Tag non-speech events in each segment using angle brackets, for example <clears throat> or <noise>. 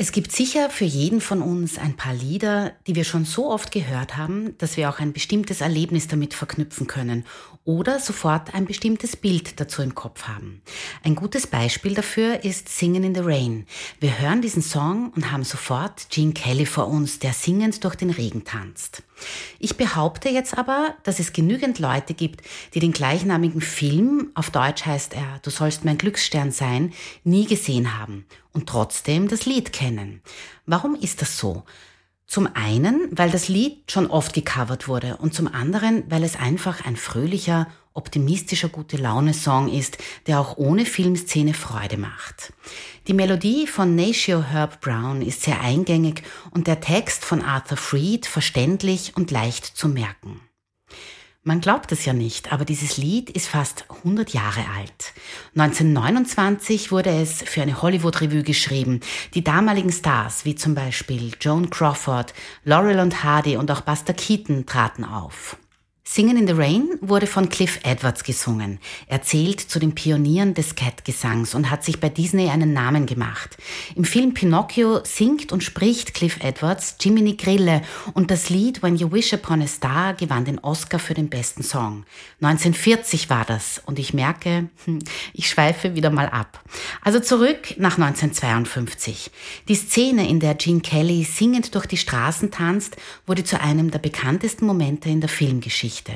Es gibt sicher für jeden von uns ein paar Lieder, die wir schon so oft gehört haben, dass wir auch ein bestimmtes Erlebnis damit verknüpfen können oder sofort ein bestimmtes Bild dazu im Kopf haben. Ein gutes Beispiel dafür ist Singing in the Rain. Wir hören diesen Song und haben sofort Gene Kelly vor uns, der singend durch den Regen tanzt. Ich behaupte jetzt aber, dass es genügend Leute gibt, die den gleichnamigen Film, auf Deutsch heißt er Du sollst mein Glücksstern sein, nie gesehen haben und trotzdem das Lied kennen. Warum ist das so? Zum einen, weil das Lied schon oft gecovert wurde und zum anderen, weil es einfach ein fröhlicher, optimistischer gute Laune Song ist, der auch ohne Filmszene Freude macht. Die Melodie von Natio Herb Brown ist sehr eingängig und der Text von Arthur Freed verständlich und leicht zu merken. Man glaubt es ja nicht, aber dieses Lied ist fast 100 Jahre alt. 1929 wurde es für eine Hollywood-Revue geschrieben. Die damaligen Stars, wie zum Beispiel Joan Crawford, Laurel und Hardy und auch Buster Keaton traten auf. Singing in the Rain wurde von Cliff Edwards gesungen. Er zählt zu den Pionieren des Cat-Gesangs und hat sich bei Disney einen Namen gemacht. Im Film Pinocchio singt und spricht Cliff Edwards Jiminy Grille und das Lied When You Wish Upon a Star gewann den Oscar für den besten Song. 1940 war das und ich merke, hm, ich schweife wieder mal ab. Also zurück nach 1952. Die Szene, in der Gene Kelly singend durch die Straßen tanzt, wurde zu einem der bekanntesten Momente in der Filmgeschichte. Geschichte.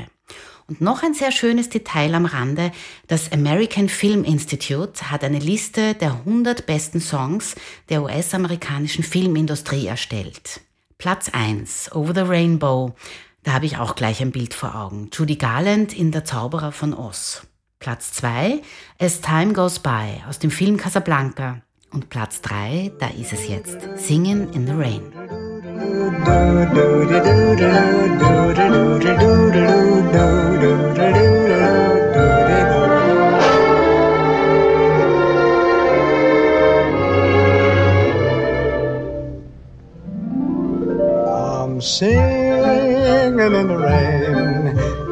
Und noch ein sehr schönes Detail am Rande, das American Film Institute hat eine Liste der 100 besten Songs der US-amerikanischen Filmindustrie erstellt. Platz 1, Over the Rainbow. Da habe ich auch gleich ein Bild vor Augen. Judy Garland in Der Zauberer von Oz. Platz 2, As Time Goes By aus dem Film Casablanca. Und Platz 3, da ist es jetzt, Singing in the Rain. I'm singing in the rain,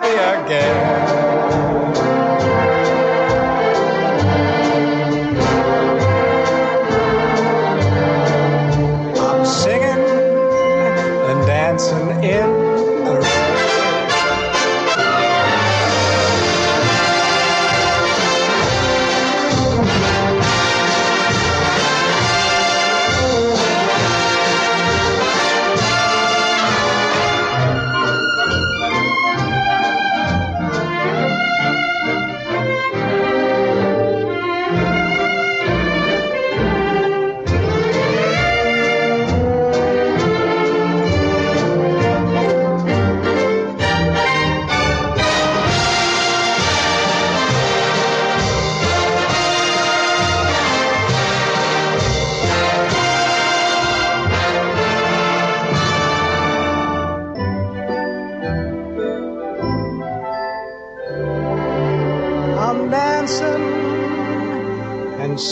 Happy again. I'm singing and dancing in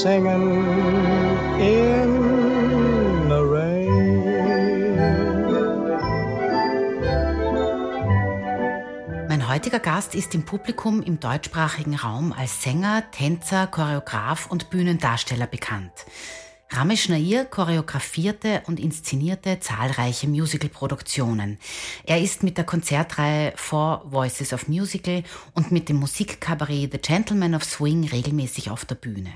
singing in the rain. Mein heutiger Gast ist im Publikum im deutschsprachigen Raum als Sänger, Tänzer, Choreograf und Bühnendarsteller bekannt. Ramesh Nair choreografierte und inszenierte zahlreiche Musicalproduktionen. Er ist mit der Konzertreihe Four Voices of Musical und mit dem Musikkabarett The Gentleman of Swing regelmäßig auf der Bühne.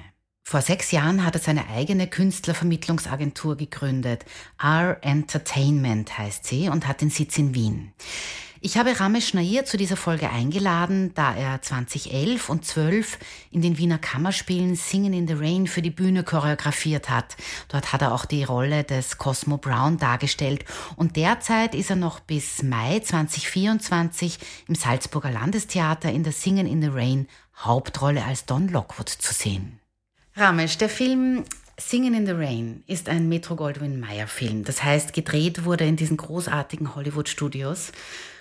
Vor sechs Jahren hat er seine eigene Künstlervermittlungsagentur gegründet. R Entertainment heißt sie und hat den Sitz in Wien. Ich habe Ramesh Nair zu dieser Folge eingeladen, da er 2011 und 12 in den Wiener Kammerspielen Singen in the Rain für die Bühne choreografiert hat. Dort hat er auch die Rolle des Cosmo Brown dargestellt und derzeit ist er noch bis Mai 2024 im Salzburger Landestheater in der Singen in the Rain Hauptrolle als Don Lockwood zu sehen. Ramesh, der Film Singing in the Rain ist ein Metro Goldwyn Mayer Film. Das heißt, gedreht wurde in diesen großartigen Hollywood Studios.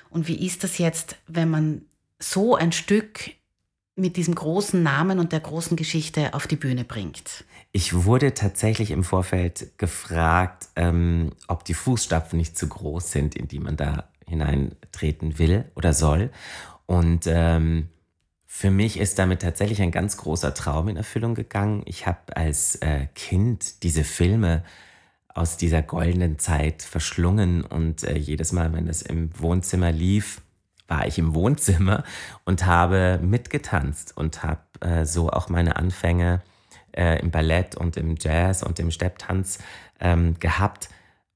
Und wie ist das jetzt, wenn man so ein Stück mit diesem großen Namen und der großen Geschichte auf die Bühne bringt? Ich wurde tatsächlich im Vorfeld gefragt, ähm, ob die Fußstapfen nicht zu groß sind, in die man da hineintreten will oder soll. Und ähm, für mich ist damit tatsächlich ein ganz großer Traum in Erfüllung gegangen. Ich habe als äh, Kind diese Filme aus dieser goldenen Zeit verschlungen und äh, jedes Mal, wenn das im Wohnzimmer lief, war ich im Wohnzimmer und habe mitgetanzt und habe äh, so auch meine Anfänge äh, im Ballett und im Jazz und im Stepptanz ähm, gehabt.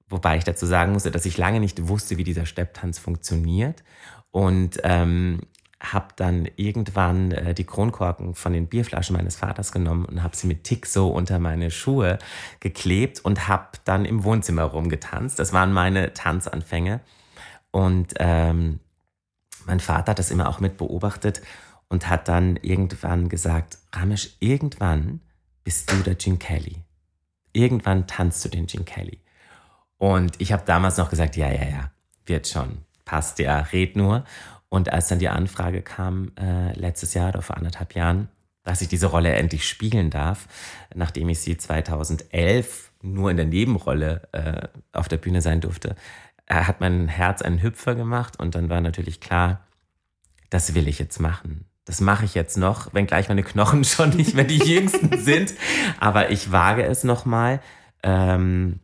Wobei ich dazu sagen musste, dass ich lange nicht wusste, wie dieser Stepptanz funktioniert. Und ähm, habe dann irgendwann äh, die Kronkorken von den Bierflaschen meines Vaters genommen und habe sie mit Tick so unter meine Schuhe geklebt und habe dann im Wohnzimmer rumgetanzt. Das waren meine Tanzanfänge. Und ähm, mein Vater hat das immer auch mit beobachtet und hat dann irgendwann gesagt, Ramesh, irgendwann bist du der Gene Kelly. Irgendwann tanzt du den Gene Kelly. Und ich habe damals noch gesagt, ja, ja, ja, wird schon, passt ja, red nur. Und als dann die Anfrage kam, äh, letztes Jahr oder vor anderthalb Jahren, dass ich diese Rolle endlich spielen darf, nachdem ich sie 2011 nur in der Nebenrolle äh, auf der Bühne sein durfte, äh, hat mein Herz einen Hüpfer gemacht und dann war natürlich klar, das will ich jetzt machen. Das mache ich jetzt noch, wenngleich meine Knochen schon nicht mehr die jüngsten <laughs> sind. Aber ich wage es nochmal. Ähm,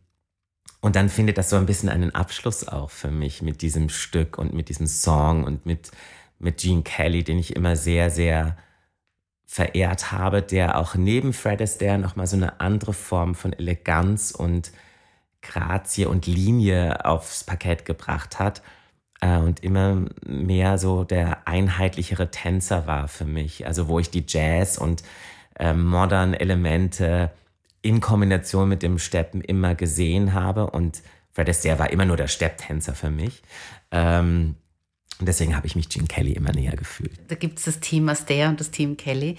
und dann findet das so ein bisschen einen Abschluss auch für mich mit diesem Stück und mit diesem Song und mit, mit Gene Kelly, den ich immer sehr, sehr verehrt habe, der auch neben Fred Astaire nochmal so eine andere Form von Eleganz und Grazie und Linie aufs Parkett gebracht hat äh, und immer mehr so der einheitlichere Tänzer war für mich. Also wo ich die Jazz und äh, modern Elemente in Kombination mit dem Steppen immer gesehen habe. Und Fred Astaire war immer nur der Stepptänzer für mich. Ähm, und deswegen habe ich mich Gene Kelly immer näher gefühlt. Da gibt es das Team Astaire und das Team Kelly.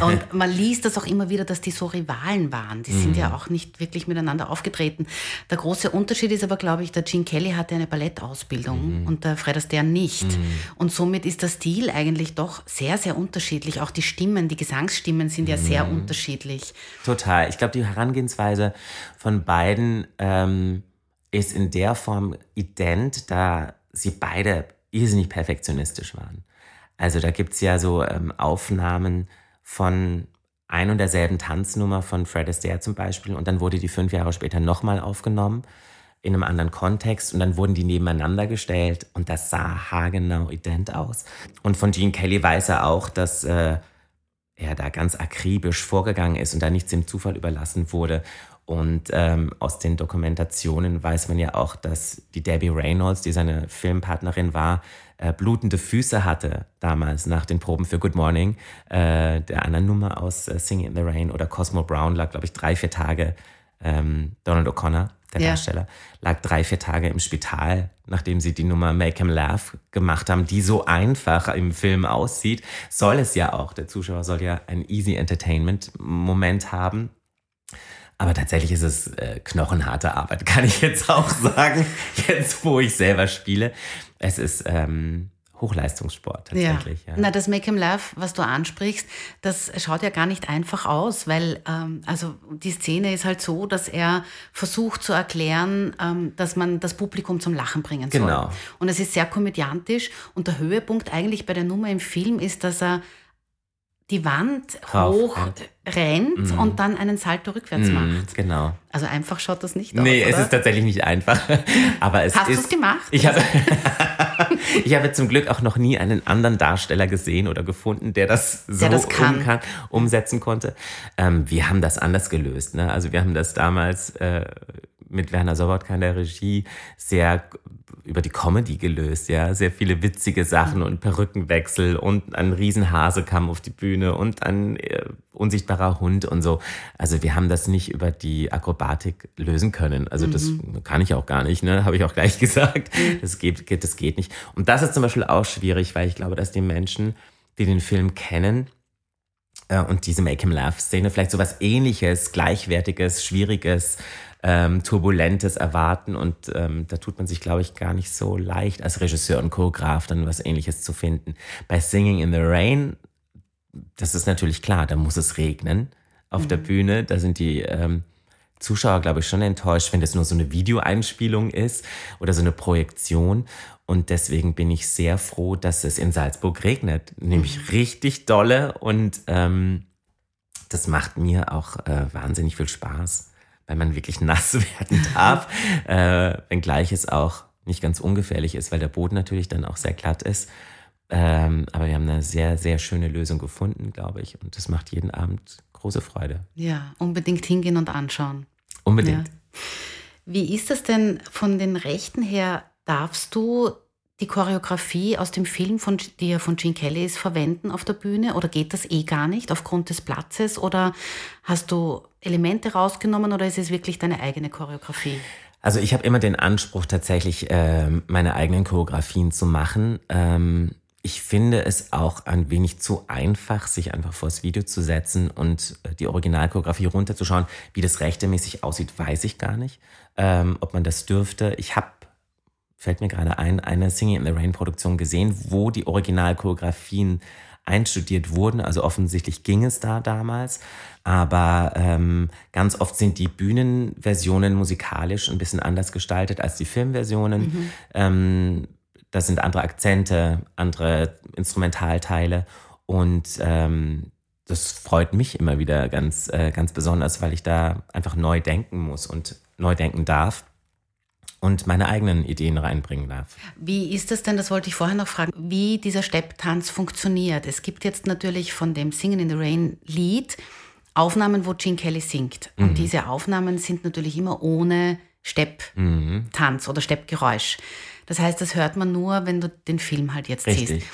Und <laughs> man liest das auch immer wieder, dass die so Rivalen waren. Die sind mhm. ja auch nicht wirklich miteinander aufgetreten. Der große Unterschied ist aber, glaube ich, der Gene Kelly hatte eine Ballettausbildung mhm. und der Fred Astaire nicht. Mhm. Und somit ist der Stil eigentlich doch sehr, sehr unterschiedlich. Auch die Stimmen, die Gesangsstimmen sind ja sehr mhm. unterschiedlich. Total. Ich glaube, die Herangehensweise von beiden ähm, ist in der Form ident, da sie beide irrsinnig perfektionistisch waren. Also da gibt's ja so ähm, Aufnahmen von ein und derselben Tanznummer von Fred Astaire zum Beispiel und dann wurde die fünf Jahre später nochmal aufgenommen in einem anderen Kontext und dann wurden die nebeneinander gestellt und das sah haargenau ident aus. Und von Gene Kelly weiß er auch, dass äh, er da ganz akribisch vorgegangen ist und da nichts dem Zufall überlassen wurde und ähm, aus den Dokumentationen weiß man ja auch, dass die Debbie Reynolds, die seine Filmpartnerin war, äh, blutende Füße hatte damals nach den Proben für Good Morning, äh, der anderen Nummer aus äh, Singing in the Rain oder Cosmo Brown lag, glaube ich, drei, vier Tage, ähm, Donald O'Connor, der ja. Darsteller, lag drei, vier Tage im Spital, nachdem sie die Nummer Make Him Laugh gemacht haben, die so einfach im Film aussieht, soll es ja auch. Der Zuschauer soll ja ein easy Entertainment Moment haben aber tatsächlich ist es äh, knochenharte Arbeit, <laughs> kann ich jetzt auch sagen, jetzt wo ich selber spiele. Es ist ähm, Hochleistungssport tatsächlich. Ja. Ja. Na, das Make Him Laugh, was du ansprichst, das schaut ja gar nicht einfach aus, weil ähm, also die Szene ist halt so, dass er versucht zu erklären, ähm, dass man das Publikum zum Lachen bringen soll. Genau. Und es ist sehr komödiantisch und der Höhepunkt eigentlich bei der Nummer im Film ist, dass er die Wand Rauf hoch rennt. rennt Mhm. und dann einen Salto rückwärts Mhm, macht. genau. Also einfach schaut das nicht Nee, aus, es oder? ist tatsächlich nicht einfach. <laughs> Aber es Hast ist. du's gemacht? Ich habe, <laughs> ich habe zum Glück auch noch nie einen anderen Darsteller gesehen oder gefunden, der das so Der das kann. Um kann, umsetzen konnte. Ähm, wir haben das anders gelöst. Ne? Also wir haben das damals äh, mit Werner Sobotka in der Regie sehr über die Comedy gelöst, ja, sehr viele witzige Sachen und Perückenwechsel und ein Riesenhase kam auf die Bühne und ein äh, unsichtbarer Hund und so. Also wir haben das nicht über die Akrobatik lösen können. Also das kann ich auch gar nicht, ne, habe ich auch gleich <laughs> gesagt. Das geht, das geht nicht. Und das ist zum Beispiel auch schwierig, weil ich glaube, dass die Menschen, die den Film kennen, äh, und diese Make Him Laugh Szene vielleicht sowas ähnliches, gleichwertiges, schwieriges, ähm, turbulentes erwarten und ähm, da tut man sich, glaube ich, gar nicht so leicht als Regisseur und Choreograf dann was ähnliches zu finden. Bei Singing in the Rain, das ist natürlich klar, da muss es regnen auf der Bühne, da sind die ähm, Zuschauer, glaube ich, schon enttäuscht, wenn das nur so eine Videoeinspielung ist oder so eine Projektion. Und deswegen bin ich sehr froh, dass es in Salzburg regnet, nämlich richtig dolle. Und ähm, das macht mir auch äh, wahnsinnig viel Spaß, weil man wirklich <laughs> nass werden darf, äh, wenngleich es auch nicht ganz ungefährlich ist, weil der Boden natürlich dann auch sehr glatt ist. Ähm, aber wir haben eine sehr, sehr schöne Lösung gefunden, glaube ich. Und das macht jeden Abend große Freude. Ja, unbedingt hingehen und anschauen. Unbedingt. Ja. Wie ist das denn von den Rechten her? Darfst du die Choreografie aus dem Film, von, die ja von Gene Kelly ist, verwenden auf der Bühne? Oder geht das eh gar nicht aufgrund des Platzes? Oder hast du Elemente rausgenommen oder ist es wirklich deine eigene Choreografie? Also ich habe immer den Anspruch, tatsächlich ähm, meine eigenen Choreografien zu machen. Ähm, ich finde es auch ein wenig zu einfach, sich einfach vors Video zu setzen und äh, die Originalchoreografie runterzuschauen. Wie das rechtemäßig aussieht, weiß ich gar nicht. Ähm, ob man das dürfte. Ich habe, fällt mir gerade ein, eine Singing in the Rain Produktion gesehen, wo die Originalchoreografien einstudiert wurden. Also offensichtlich ging es da damals. Aber ähm, ganz oft sind die Bühnenversionen musikalisch ein bisschen anders gestaltet als die Filmversionen. Ähm, das sind andere Akzente, andere Instrumentalteile. Und ähm, das freut mich immer wieder ganz, äh, ganz besonders, weil ich da einfach neu denken muss und neu denken darf und meine eigenen Ideen reinbringen darf. Wie ist es denn, das wollte ich vorher noch fragen, wie dieser Stepptanz funktioniert? Es gibt jetzt natürlich von dem Singen in the Rain Lied Aufnahmen, wo Gene Kelly singt. Und diese Aufnahmen sind natürlich immer ohne Stepptanz oder Steppgeräusch. Das heißt, das hört man nur, wenn du den Film halt jetzt Richtig. siehst.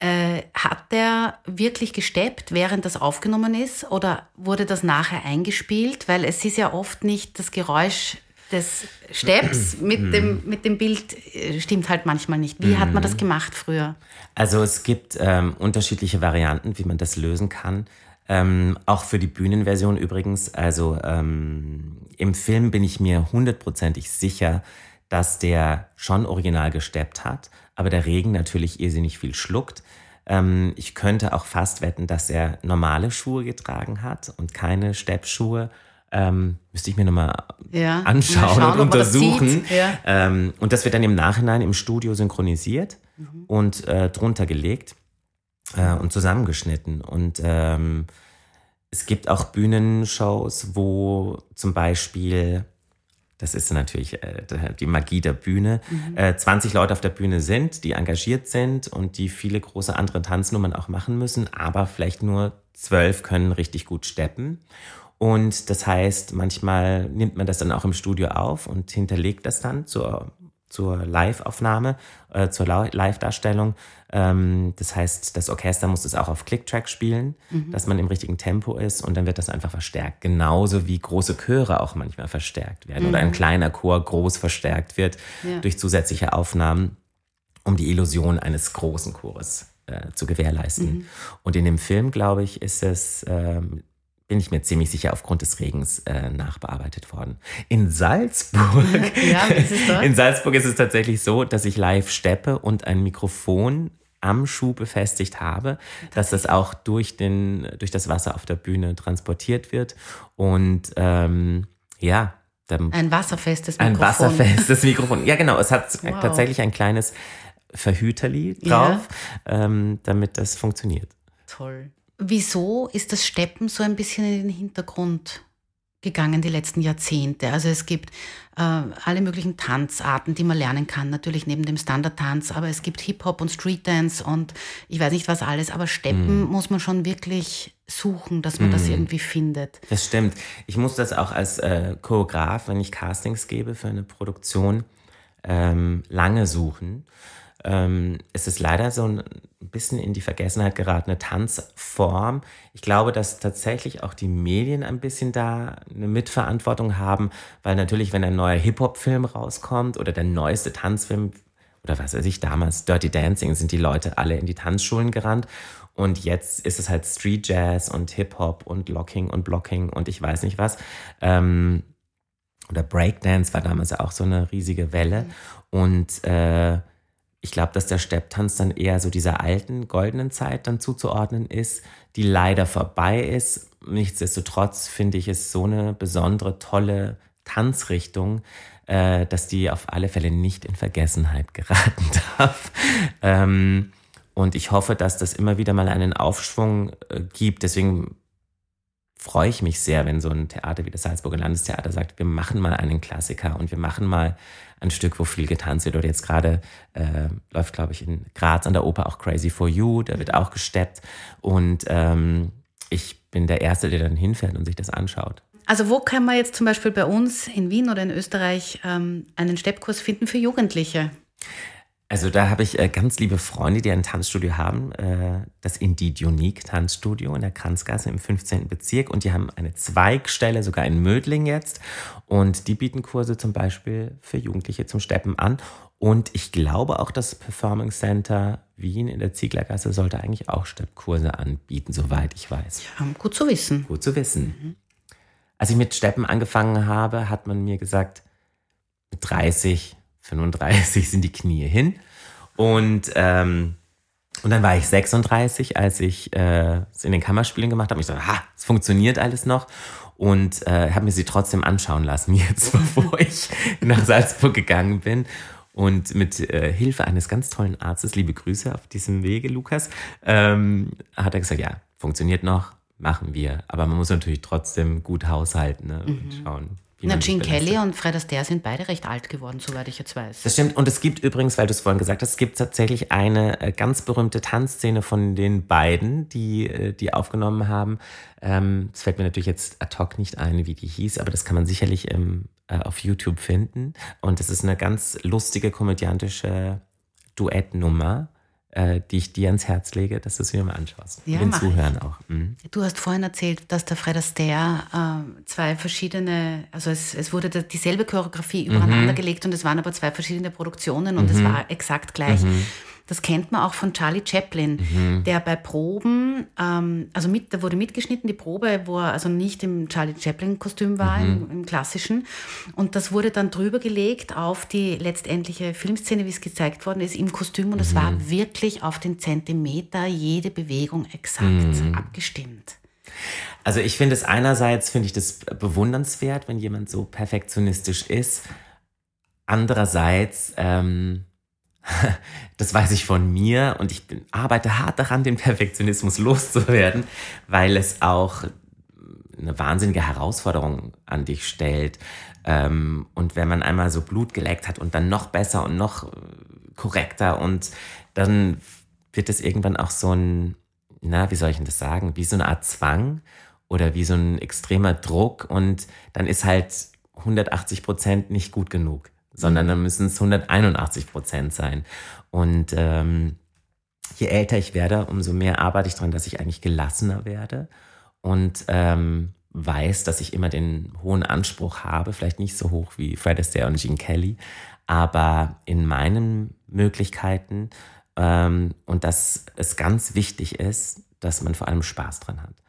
Äh, hat der wirklich gesteppt, während das aufgenommen ist? Oder wurde das nachher eingespielt? Weil es ist ja oft nicht das Geräusch des Stepps <clears throat> mit dem, mit dem Bild, äh, stimmt halt manchmal nicht. Wie hat man das gemacht früher? Also es gibt ähm, unterschiedliche Varianten, wie man das lösen kann. Ähm, auch für die Bühnenversion übrigens. Also ähm, im Film bin ich mir hundertprozentig sicher, dass der schon original gesteppt hat, aber der Regen natürlich irrsinnig viel schluckt. Ähm, ich könnte auch fast wetten, dass er normale Schuhe getragen hat und keine Steppschuhe. Ähm, müsste ich mir nochmal Ja, anschauen schauen, und das untersuchen. sieht. Ja. Ähm, und das wird dann im Nachhinein im Studio synchronisiert und äh, drunter gelegt äh, und zusammengeschnitten. Und ähm, es gibt auch Bühnenshows, wo zum Beispiel, das ist natürlich äh, die Magie der Bühne, äh, 20 Leute auf der Bühne sind, die engagiert sind und die viele große andere Tanznummern auch machen müssen, aber vielleicht nur zwölf können richtig gut steppen. Und das heißt, manchmal nimmt man das dann auch im Studio auf und hinterlegt das dann zur, zur Live-Aufnahme, äh, zur Live-Darstellung. Ähm, das heißt, das Orchester muss es auch auf Click-Track spielen, dass man im richtigen Tempo ist und dann wird das einfach verstärkt. Genauso wie große Chöre auch manchmal verstärkt werden oder ein kleiner Chor groß verstärkt wird Ja. durch zusätzliche Aufnahmen, um die Illusion eines großen Chores äh, zu gewährleisten. Und in dem Film, glaube ich, ist es, ähm, bin ich mir ziemlich sicher, aufgrund des Regens äh, nachbearbeitet worden. In Salzburg, <laughs> Ja, wie ist es dort? <laughs> in Salzburg ist es tatsächlich so, dass ich live steppe und ein Mikrofon am Schuh befestigt habe, dass das auch durch, den, durch das Wasser auf der Bühne transportiert wird. Und ähm, ja, dann Ein wasserfestes ein Mikrofon. wasserfestes <laughs> Mikrofon. Ja, genau. Es hat Wow. tatsächlich ein kleines Verhüterli Ja. drauf, ähm, damit das funktioniert. Toll. Wieso ist das Steppen so ein bisschen in den Hintergrund gegangen die letzten Jahrzehnte? Also es gibt äh, alle möglichen Tanzarten, die man lernen kann, natürlich neben dem Standardtanz, aber es gibt Hip-Hop und Street-Dance und ich weiß nicht was alles, aber Steppen muss man schon wirklich suchen, dass man das irgendwie findet. Das stimmt. Ich muss das auch als äh, Choreograf, wenn ich Castings gebe für eine Produktion, ähm, lange suchen. Ähm, es ist leider so ein bisschen in die Vergessenheit geratene Tanzform. Ich glaube, dass tatsächlich auch die Medien ein bisschen da eine Mitverantwortung haben, weil natürlich, wenn ein neuer Hip-Hop-Film rauskommt oder der neueste Tanzfilm oder was weiß ich, damals Dirty Dancing, sind die Leute alle in die Tanzschulen gerannt. Und jetzt ist es halt Street Jazz und Hip-Hop und Locking und Blocking und ich weiß nicht was. Ähm, oder Breakdance war damals auch so eine riesige Welle. Und äh, ich glaube, dass der Stepptanz dann eher so dieser alten, goldenen Zeit dann zuzuordnen ist, die leider vorbei ist. Nichtsdestotrotz finde ich es so eine besondere, tolle Tanzrichtung, äh, dass die auf alle Fälle nicht in Vergessenheit geraten <laughs> darf. Ähm, und ich hoffe, dass das immer wieder mal einen Aufschwung äh, gibt. Deswegen freue ich mich sehr, wenn so ein Theater wie das Salzburger Landestheater sagt, wir machen mal einen Klassiker und wir machen mal ein Stück, wo viel getanzt wird. Oder jetzt gerade äh, läuft, glaube ich, in Graz an der Oper auch Crazy for You, da wird auch gesteppt. Und ähm, ich bin der Erste, der dann hinfährt und sich das anschaut. Also wo kann man jetzt zum Beispiel bei uns in Wien oder in Österreich ähm, einen Steppkurs finden für Jugendliche? Also da habe ich äh, ganz liebe Freunde, die ein Tanzstudio haben, äh, das Indeed Unique Tanzstudio in der Kranzgasse im 15. Bezirk und die haben eine Zweigstelle sogar in Mödling jetzt und die bieten Kurse zum Beispiel für Jugendliche zum Steppen an und ich glaube auch das Performing Center Wien in der Zieglergasse sollte eigentlich auch Steppkurse anbieten, soweit ich weiß. Ähm, gut zu wissen. Gut zu wissen. Als ich mit Steppen angefangen habe, hat man mir gesagt, mit 30, 35 sind die Knie hin. Und, ähm, und dann war ich 36, als ich äh, es in den Kammerspielen gemacht habe. Ich dachte, ha, es funktioniert alles noch. Und äh, habe mir sie trotzdem anschauen lassen, <laughs> jetzt bevor ich nach Salzburg gegangen bin. Und mit äh, Hilfe eines ganz tollen Arztes, liebe Grüße auf diesem Wege, Lukas, ähm, hat er gesagt, ja, funktioniert noch, machen wir. Aber man muss natürlich trotzdem gut haushalten ne, und schauen. Na, Gene. Kelly und Fred Astaire sind beide recht alt geworden, soweit ich jetzt weiß. Das stimmt. Und es gibt übrigens, weil du es vorhin gesagt hast, es gibt tatsächlich eine äh, ganz berühmte Tanzszene von den beiden, die äh, die aufgenommen haben. Ähm, Es fällt mir natürlich jetzt ad hoc nicht ein, wie die hieß, aber das kann man sicherlich im, äh, auf YouTube finden. Und es ist eine ganz lustige, komödiantische Duettnummer, die ich dir ans Herz lege, dass du es dir mal anschaust. Ja, Und den Zuhören auch. Mhm. Du hast vorhin erzählt, dass der Fred Astaire äh, zwei verschiedene, also es, es wurde dieselbe Choreografie übereinander gelegt und es waren aber zwei verschiedene Produktionen und es war exakt gleich. Das kennt man auch von Charlie Chaplin, der bei Proben, ähm, also mit, da wurde mitgeschnitten, die Probe, wo er also nicht im Charlie Chaplin-Kostüm war, im, im klassischen. Und das wurde dann drüber gelegt auf die letztendliche Filmszene, wie es gezeigt worden ist, im Kostüm. Und es war wirklich auf den Zentimeter jede Bewegung exakt abgestimmt. Also ich finde es einerseits, finde ich das bewundernswert, wenn jemand so perfektionistisch ist. Andererseits, ähm, <laughs> das weiß ich von mir und ich bin, arbeite hart daran, den Perfektionismus <laughs> loszuwerden, weil es auch eine wahnsinnige Herausforderung an dich stellt. Ähm, und wenn man einmal so Blut geleckt hat und dann noch besser und noch äh, korrekter und dann wird es irgendwann auch so ein, na, wie soll ich denn das sagen, wie so eine Art Zwang oder wie so ein extremer Druck und dann ist halt 180 Prozent nicht gut genug, sondern dann müssen es 181 Prozent sein. Und ähm, je älter ich werde, umso mehr arbeite ich daran, dass ich eigentlich gelassener werde und ähm, weiß, dass ich immer den hohen Anspruch habe, vielleicht nicht so hoch wie Fred Astaire und Gene Kelly, aber in meinen Möglichkeiten ähm, und dass es ganz wichtig ist, dass man vor allem Spaß dran hat.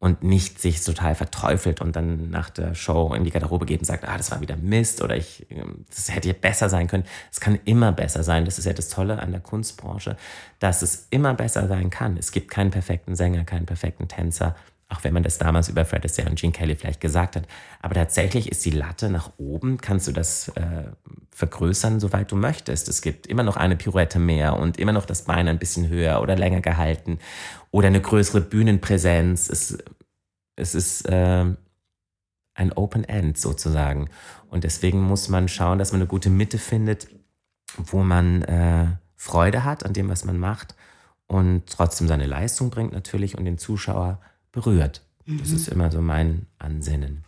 Und nicht sich total verteufelt und dann nach der Show in die Garderobe geht und sagt, ah, das war wieder Mist oder ich, ähm, das hätte ja besser sein können. Es kann immer besser sein. Das ist ja das Tolle an der Kunstbranche, dass es immer besser sein kann. Es gibt keinen perfekten Sänger, keinen perfekten Tänzer, auch wenn man das damals über Fred Astaire und Gene Kelly vielleicht gesagt hat. Aber tatsächlich ist die Latte nach oben, kannst du das äh, vergrößern, soweit du möchtest. Es gibt immer noch eine Pirouette mehr und immer noch das Bein ein bisschen höher oder länger gehalten oder eine größere Bühnenpräsenz. Es, es ist äh, ein Open End sozusagen. Und deswegen muss man schauen, dass man eine gute Mitte findet, wo man äh, Freude hat an dem, was man macht und trotzdem seine Leistung bringt natürlich und den Zuschauer berührt. Mhm. Das ist immer so mein Ansinnen.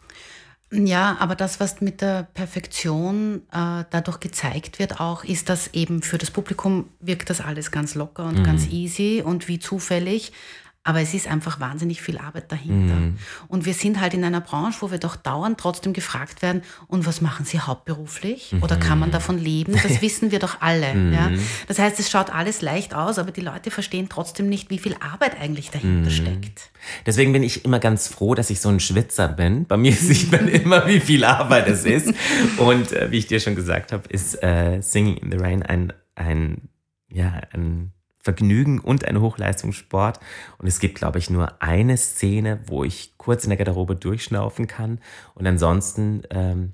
Ja, aber das, was mit der Perfektion äh, dadurch gezeigt wird, auch, ist, dass eben für das Publikum wirkt das alles ganz locker und mhm. ganz easy und wie zufällig. Aber es ist einfach wahnsinnig viel Arbeit dahinter. Mhm. Und wir sind halt in einer Branche, wo wir doch dauernd trotzdem gefragt werden, und was machen Sie hauptberuflich? Mhm. Oder kann man davon leben? Das <laughs> wissen wir doch alle. Mhm. Ja? Das heißt, es schaut alles leicht aus, aber die Leute verstehen trotzdem nicht, wie viel Arbeit eigentlich dahinter mhm. steckt. Deswegen bin ich immer ganz froh, dass ich so ein Schwitzer bin. Bei mir <laughs> sieht man immer, wie viel Arbeit es ist. Und äh, wie ich dir schon gesagt habe, ist äh, Singing in the Rain ein, ein, ja, ein Vergnügen und ein Hochleistungssport. Und es gibt, glaube ich, nur eine Szene, wo ich kurz in der Garderobe durchschnaufen kann. Und ansonsten ähm,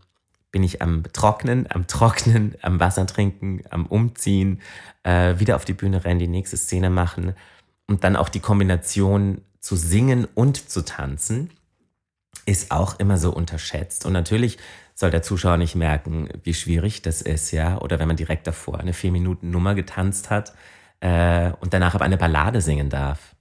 bin ich am Trocknen, am Trocknen, <laughs> am Wasser trinken, am Umziehen, äh, wieder auf die Bühne rennen, die nächste Szene machen. Und dann auch die Kombination zu singen und zu tanzen ist auch immer so unterschätzt. Und natürlich soll der Zuschauer nicht merken, wie schwierig das ist, ja. Oder wenn man direkt davor eine vier Minuten Nummer getanzt hat, äh, und danach aber eine Ballade singen darf.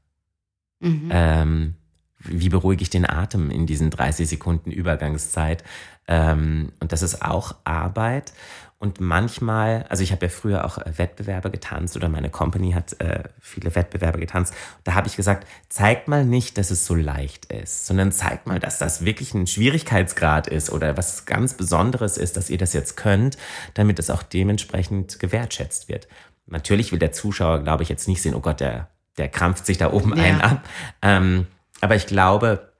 Mhm. Ähm, wie beruhige ich den Atem in diesen 30 Sekunden Übergangszeit? Ähm, und das ist auch Arbeit. Und manchmal, also ich habe ja früher auch äh, Wettbewerbe getanzt oder meine Company hat äh, viele Wettbewerbe getanzt. Da habe ich gesagt, zeigt mal nicht, dass es so leicht ist, sondern zeigt mal, dass das wirklich ein Schwierigkeitsgrad ist oder was ganz Besonderes ist, dass ihr das jetzt könnt, damit es auch dementsprechend gewertschätzt wird. Natürlich will der Zuschauer, glaube ich, jetzt nicht sehen, oh Gott, der, der krampft sich da oben ja. einen ab. Ähm, aber ich glaube,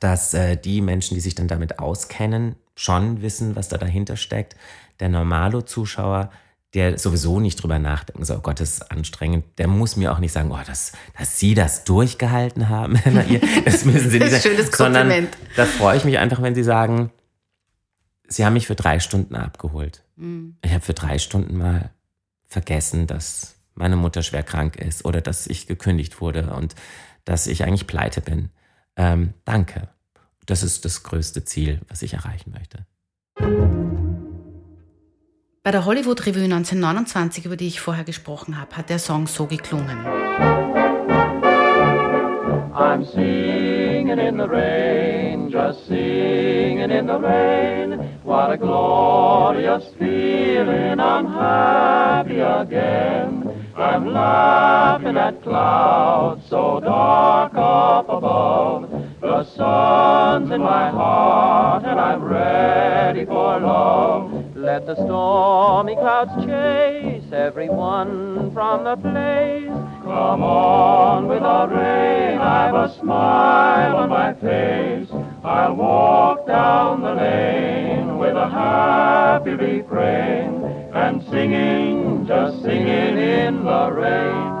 dass äh, die Menschen, die sich dann damit auskennen, schon wissen, was da dahinter steckt. Der normale Zuschauer, der sowieso nicht drüber nachdenkt, so, oh Gott, das ist anstrengend, der muss mir auch nicht sagen, oh, dass, dass Sie das durchgehalten haben. <laughs> das müssen Sie <laughs> nicht sagen. Schönes Kompliment. Sondern da freue ich mich einfach, wenn Sie sagen, Sie haben mich für drei Stunden abgeholt. Mhm. Ich habe für drei Stunden mal vergessen, dass meine Mutter schwer krank ist oder dass ich gekündigt wurde und dass ich eigentlich pleite bin. Ähm, danke. Das ist das größte Ziel, was ich erreichen möchte. Bei der Hollywood Revue 1929, über die ich vorher gesprochen habe, hat der Song so geklungen. I'm singing in the rain, just singing in the rain. What a glorious feeling, I'm happy again. I'm laughing at clouds so dark up above. The sun's in my heart and I'm ready for love. Let the stormy clouds chase everyone from the place. Come on with the rain, I've a smile on my face. I'll walk down the lane with a happy refrain and singing, just singing in the rain.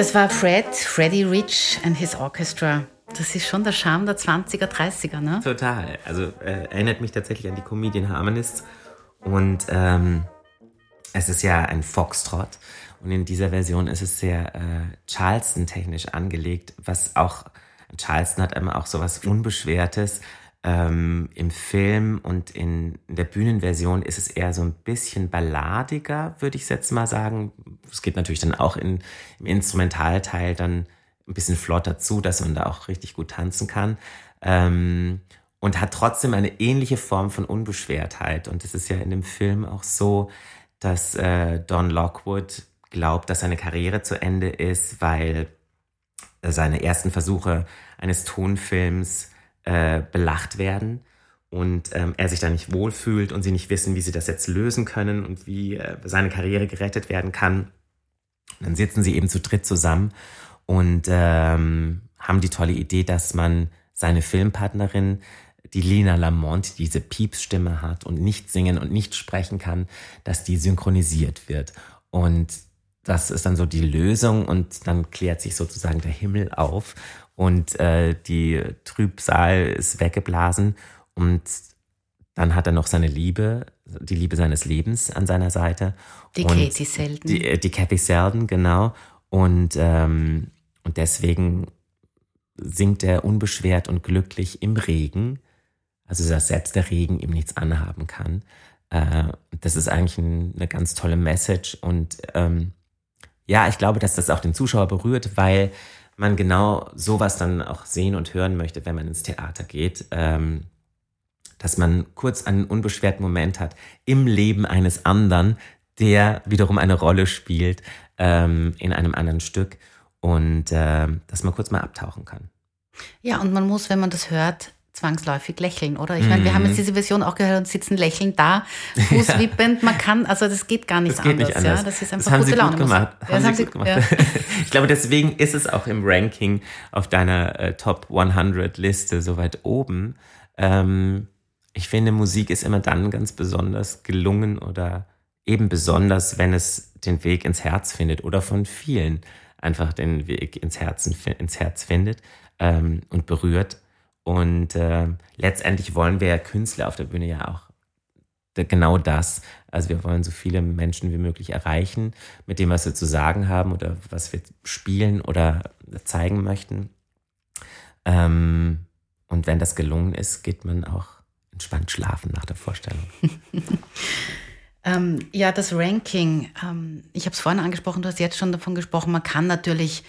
Das war Fred, Freddie Rich and his Orchestra. Das ist schon der Charme der 20er, 30er, ne? Total. Also äh, erinnert mich tatsächlich an die Comedian Harmonists. Und ähm, es ist ja ein Foxtrot. Und in dieser Version ist es sehr äh, Charleston-technisch angelegt, was auch, Charleston hat immer auch so was Unbeschwertes. Ähm, Im Film und in, der Bühnenversion ist es eher so ein bisschen balladiger, würde ich jetzt mal sagen. Es geht natürlich dann auch in, im Instrumentalteil dann ein bisschen flotter zu, dass man da auch richtig gut tanzen kann. Ähm, und hat trotzdem eine ähnliche Form von Unbeschwertheit. Und es ist ja in dem Film auch so, dass äh, Don Lockwood glaubt, dass seine Karriere zu Ende ist, weil seine ersten Versuche eines Tonfilms äh, belacht werden und ähm, er sich da nicht wohlfühlt und sie nicht wissen, wie sie das jetzt lösen können und wie äh, seine Karriere gerettet werden kann. dann sitzen sie eben zu dritt zusammen und ähm, haben die tolle Idee, dass man seine Filmpartnerin, die Lena Lamont, die diese Piepsstimme hat und nicht singen und nicht sprechen kann, dass die synchronisiert wird. Und das ist dann so die Lösung und dann klärt sich sozusagen der Himmel auf und äh, die Trübsal ist weggeblasen und dann hat er noch seine Liebe, die Liebe seines Lebens an seiner Seite. Die und Katie Selden. Die, äh, die Kathy Selden, genau. Und, ähm, und deswegen singt er unbeschwert und glücklich im Regen. Also dass selbst der Regen ihm nichts anhaben kann. Äh, das ist eigentlich ein, eine ganz tolle Message und ähm, ja, ich glaube, dass das auch den Zuschauer berührt, weil man genau sowas dann auch sehen und hören möchte, wenn man ins Theater geht. Ähm, dass man kurz einen unbeschwerten Moment hat im Leben eines anderen, der wiederum eine Rolle spielt ähm, in einem anderen Stück und äh, dass man kurz mal abtauchen kann. Ja, und man muss, wenn man das hört, zwangsläufig lächeln, oder? Ich meine, wir haben jetzt mhm. diese Version auch gehört und sitzen lächelnd da, fußwippend. Man kann, also das geht gar nicht, das geht anders, nicht anders. Ja? Das ist einfach das haben gute Sie Laune. Gemacht. Ja, haben haben Sie gut gemacht. Ja. <laughs> Ich glaube, deswegen ist es auch im Ranking auf deiner äh, Top 100 Liste so weit oben. Ähm, ich finde, Musik ist immer dann ganz besonders gelungen oder eben besonders, wenn es den Weg ins Herz findet oder von vielen einfach den Weg ins, Herzen, ins Herz findet ähm, und berührt. Und äh, letztendlich wollen wir ja Künstler auf der Bühne ja auch genau das. Also wir wollen so viele Menschen wie möglich erreichen mit dem, was wir zu sagen haben oder was wir spielen oder zeigen möchten. Ähm, und wenn das gelungen ist, geht man auch entspannt schlafen nach der Vorstellung. <laughs> ähm, ja, das Ranking, ähm, ich habe es vorhin angesprochen, du hast jetzt schon davon gesprochen, man kann natürlich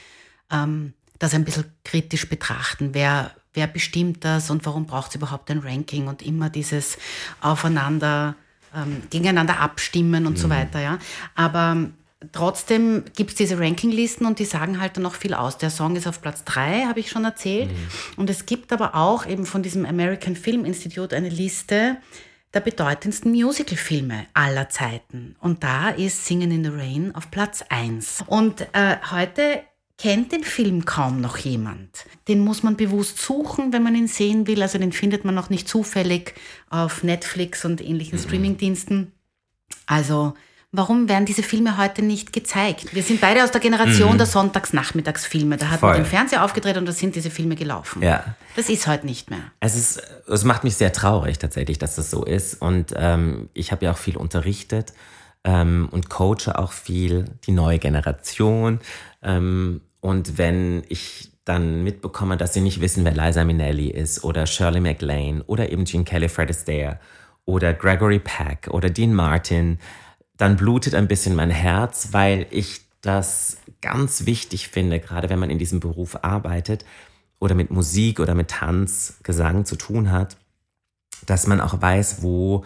ähm, das ein bisschen kritisch betrachten. Wer, wer bestimmt das und warum braucht es überhaupt ein Ranking und immer dieses Aufeinander, ähm, gegeneinander abstimmen und mhm. so weiter. Ja? Aber trotzdem gibt es diese Rankinglisten und die sagen halt dann noch viel aus. Der Song ist auf Platz 3, habe ich schon erzählt. Mhm. Und es gibt aber auch eben von diesem American Film Institute eine Liste der bedeutendsten Musicalfilme aller Zeiten. Und da ist Singing in the Rain auf Platz 1. Und äh, heute kennt den Film kaum noch jemand. Den muss man bewusst suchen, wenn man ihn sehen will. Also den findet man noch nicht zufällig auf Netflix und ähnlichen mhm. Streamingdiensten. Also warum werden diese Filme heute nicht gezeigt? Wir sind beide aus der Generation mhm. der Sonntagsnachmittagsfilme. Da hat Voll. man den Fernseher aufgedreht und da sind diese Filme gelaufen. Ja. Das ist heute nicht mehr. Es, ist, es macht mich sehr traurig tatsächlich, dass das so ist. Und ähm, ich habe ja auch viel unterrichtet ähm, und coache auch viel die neue Generation. Ähm, und wenn ich dann mitbekomme, dass sie nicht wissen, wer Liza Minnelli ist oder Shirley MacLaine oder eben Gene Kelly, Fred Astaire oder Gregory Peck oder Dean Martin, dann blutet ein bisschen mein Herz, weil ich das ganz wichtig finde, gerade wenn man in diesem Beruf arbeitet oder mit Musik oder mit Tanz, Gesang zu tun hat, dass man auch weiß, wo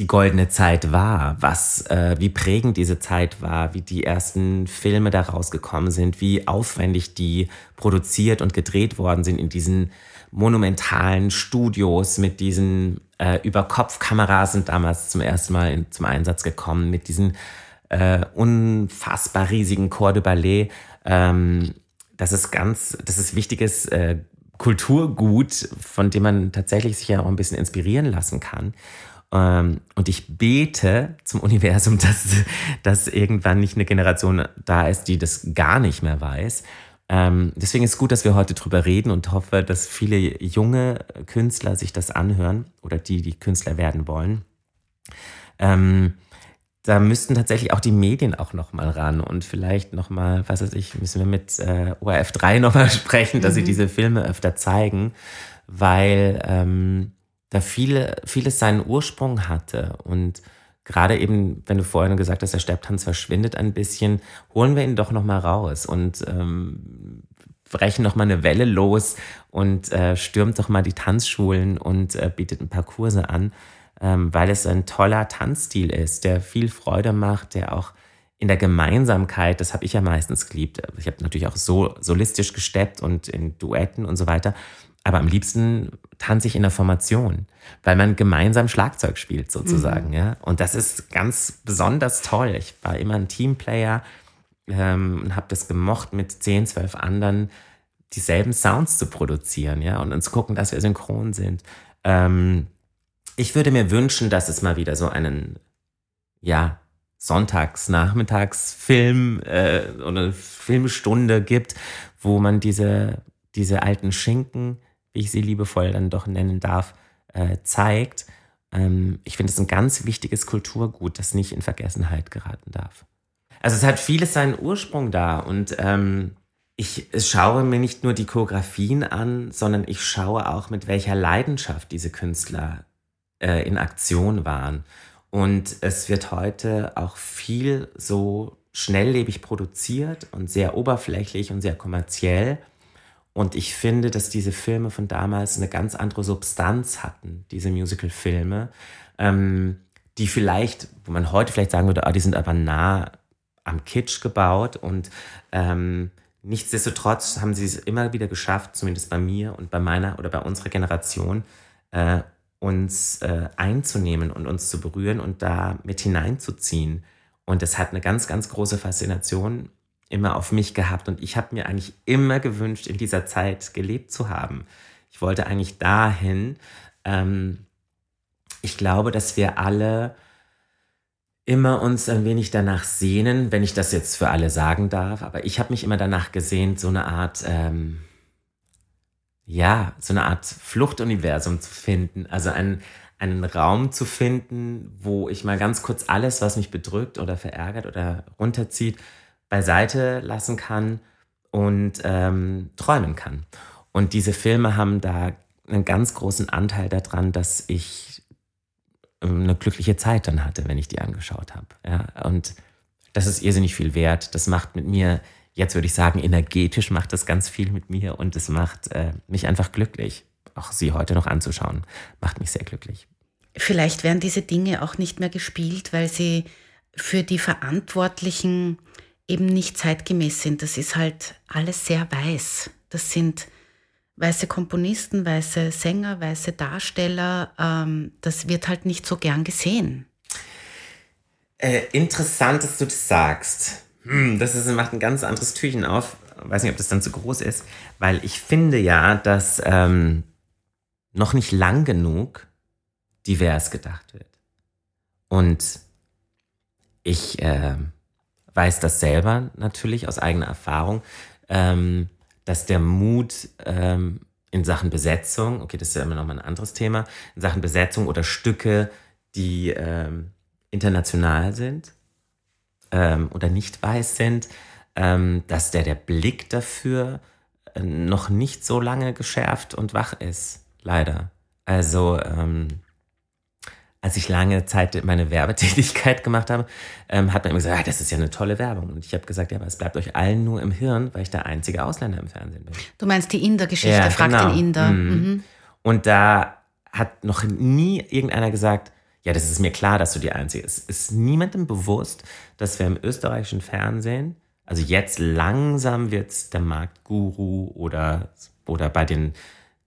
die goldene Zeit war, was, äh, wie prägend diese Zeit war, wie die ersten Filme da rausgekommen sind, wie aufwendig die produziert und gedreht worden sind in diesen monumentalen Studios mit diesen äh, Überkopfkameras sind damals zum ersten Mal in, zum Einsatz gekommen, mit diesen äh, unfassbar riesigen Corps de Ballet. Ähm, das ist ganz, das ist wichtiges äh, Kulturgut, von dem man tatsächlich sich ja auch ein bisschen inspirieren lassen kann. Ähm, und ich bete zum Universum, <laughs> dass, dass irgendwann nicht eine Generation da ist, die das gar nicht mehr weiß. Ähm, deswegen ist es gut, dass wir heute drüber reden und hoffe, dass viele junge Künstler sich das anhören oder die, die Künstler werden wollen. Ähm, da müssten tatsächlich auch die Medien auch noch mal ran und vielleicht noch mal, was weiß ich, müssen wir mit äh, ORF 3 noch mal <laughs> sprechen, dass mhm. sie diese Filme öfter zeigen, weil da viele, vieles seinen Ursprung hatte. Und gerade eben, wenn du vorhin gesagt hast, der Stepptanz verschwindet ein bisschen, holen wir ihn doch nochmal raus und ähm, brechen noch mal eine Welle los und äh, stürmt doch mal die Tanzschulen und äh, bietet ein paar Kurse an, ähm, weil es ein toller Tanzstil ist, der viel Freude macht, der auch in der Gemeinsamkeit, das habe ich ja meistens geliebt. Ich habe natürlich auch so solistisch gesteppt und in Duetten und so weiter. Aber am liebsten tanze ich in der Formation, weil man gemeinsam Schlagzeug spielt sozusagen. Mhm. Ja? Und das ist ganz besonders toll. Ich war immer ein Teamplayer ähm, und habe das gemocht, mit 10, 12 anderen dieselben Sounds zu produzieren ja? und uns gucken, dass wir synchron sind. Ähm, ich würde mir wünschen, dass es mal wieder so einen, ja, Sonntagsnachmittagsfilm äh, oder Filmstunde gibt, wo man diese, diese alten Schinken, wie ich sie liebevoll dann doch nennen darf, äh, zeigt. Ähm, ich finde es ein ganz wichtiges Kulturgut, das nicht in Vergessenheit geraten darf. Also es hat vieles seinen Ursprung da und ähm, ich schaue mir nicht nur die Choreografien an, sondern ich schaue auch, mit welcher Leidenschaft diese Künstler äh, in Aktion waren. Und es wird heute auch viel so schnelllebig produziert und sehr oberflächlich und sehr kommerziell. Und ich finde, dass diese Filme von damals eine ganz andere Substanz hatten, diese Musical-Filme, ähm, die vielleicht, wo man heute vielleicht sagen würde, ah, die sind aber nah am Kitsch gebaut und ähm, nichtsdestotrotz haben sie es immer wieder geschafft, zumindest bei mir und bei meiner oder bei unserer Generation, äh, uns äh, einzunehmen und uns zu berühren und da mit hineinzuziehen. Und es hat eine ganz, ganz große Faszination immer auf mich gehabt. Und ich habe mir eigentlich immer gewünscht, in dieser Zeit gelebt zu haben. Ich wollte eigentlich dahin. Ähm, ich glaube, dass wir alle immer uns ein wenig danach sehnen, wenn ich das jetzt für alle sagen darf. Aber ich habe mich immer danach gesehnt, so eine Art... Ähm, ja, so eine Art Fluchtuniversum zu finden, also einen, einen Raum zu finden, wo ich mal ganz kurz alles, was mich bedrückt oder verärgert oder runterzieht, beiseite lassen kann und ähm, träumen kann. Und diese Filme haben da einen ganz großen Anteil daran, dass ich ähm, eine glückliche Zeit dann hatte, wenn ich die angeschaut habe. Ja, und das ist irrsinnig viel wert. Das macht mit mir jetzt würde ich sagen, energetisch macht das ganz viel mit mir und es macht äh, mich einfach glücklich. Auch sie heute noch anzuschauen, macht mich sehr glücklich. Vielleicht werden diese Dinge auch nicht mehr gespielt, weil sie für die Verantwortlichen eben nicht zeitgemäß sind. Das ist halt alles sehr weiß. Das sind weiße Komponisten, weiße Sänger, weiße Darsteller. Ähm, das wird halt nicht so gern gesehen. Äh, interessant, dass du das sagst. Hm, das ist, macht ein ganz anderes Türchen auf. Ich weiß nicht, ob das dann zu groß ist, weil ich finde ja, dass ähm, noch nicht lang genug divers gedacht wird. Und ich äh, weiß das selber natürlich aus eigener Erfahrung, ähm, dass der Mut ähm, in Sachen Besetzung, okay, das ist ja immer noch mal ein anderes Thema, in Sachen Besetzung oder Stücke, die ähm, international sind, ähm, oder nicht weiß sind, ähm, dass der, der Blick dafür äh, noch nicht so lange geschärft und wach ist, leider. Also, ähm, als ich lange Zeit meine Werbetätigkeit <laughs> gemacht habe, ähm, hat man immer gesagt, ah, das ist ja eine tolle Werbung. Und ich habe gesagt, ja, aber es bleibt euch allen nur im Hirn, weil ich der einzige Ausländer im Fernsehen bin. Du meinst die Inder-Geschichte, ja, fragt genau. den Inder. Mhm. Mhm. Und da hat noch nie irgendeiner gesagt, ja, das ist mir klar, dass du die Einzige bist. Es ist niemandem bewusst, dass wir im österreichischen Fernsehen, also jetzt langsam wird der Marktguru oder, oder bei den